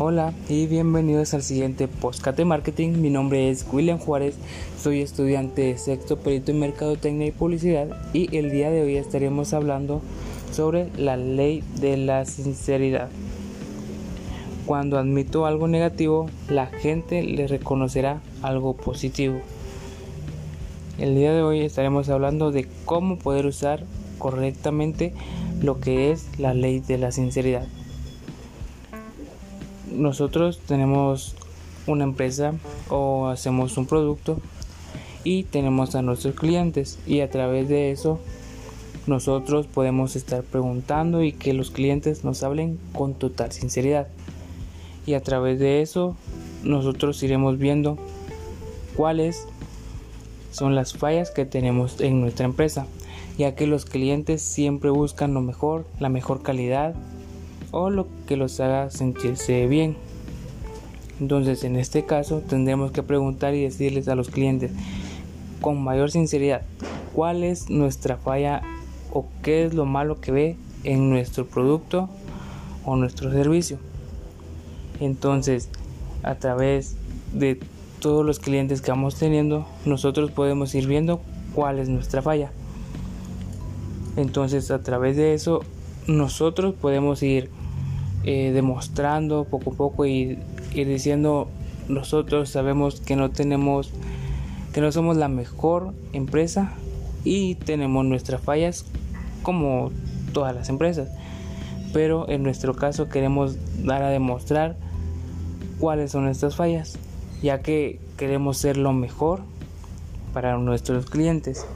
Hola y bienvenidos al siguiente podcast de marketing. Mi nombre es William Juárez, soy estudiante de sexto perito en mercadotecnia y publicidad y el día de hoy estaremos hablando sobre la ley de la sinceridad. Cuando admito algo negativo, la gente le reconocerá algo positivo. El día de hoy estaremos hablando de cómo poder usar correctamente lo que es la ley de la sinceridad nosotros tenemos una empresa o hacemos un producto y tenemos a nuestros clientes y a través de eso nosotros podemos estar preguntando y que los clientes nos hablen con total sinceridad. Y a través de eso nosotros iremos viendo cuáles son las fallas que tenemos en nuestra empresa ya que los clientes siempre buscan lo mejor la mejor calidad o lo que los haga sentirse bien. Entonces, en este caso, tendremos que preguntar y decirles a los clientes con mayor sinceridad cuál es nuestra falla o qué es lo malo que ve en nuestro producto o nuestro servicio. Entonces, a través de todos los clientes que vamos teniendo, nosotros podemos ir viendo cuál es nuestra falla. Entonces, a través de eso, nosotros podemos ir eh, demostrando poco a poco y ir diciendo nosotros sabemos que no tenemos que no somos la mejor empresa y tenemos nuestras fallas como todas las empresas. Pero en nuestro caso queremos dar a demostrar cuáles son estas fallas ya que queremos ser lo mejor para nuestros clientes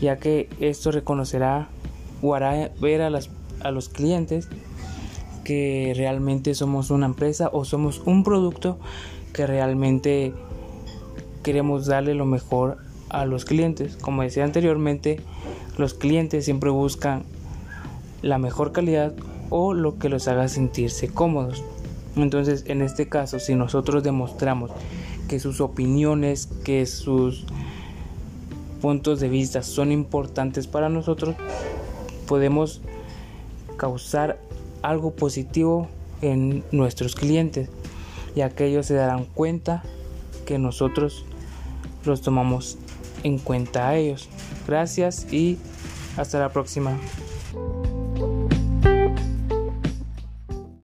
ya que esto reconocerá o hará ver a, las, a los clientes que realmente somos una empresa o somos un producto que realmente queremos darle lo mejor a los clientes. Como decía anteriormente, los clientes siempre buscan la mejor calidad o lo que los haga sentirse cómodos. Entonces, en este caso, si nosotros demostramos que sus opiniones, que sus puntos de vista son importantes para nosotros, podemos causar algo positivo en nuestros clientes, ya que ellos se darán cuenta que nosotros los tomamos en cuenta a ellos. Gracias y hasta la próxima.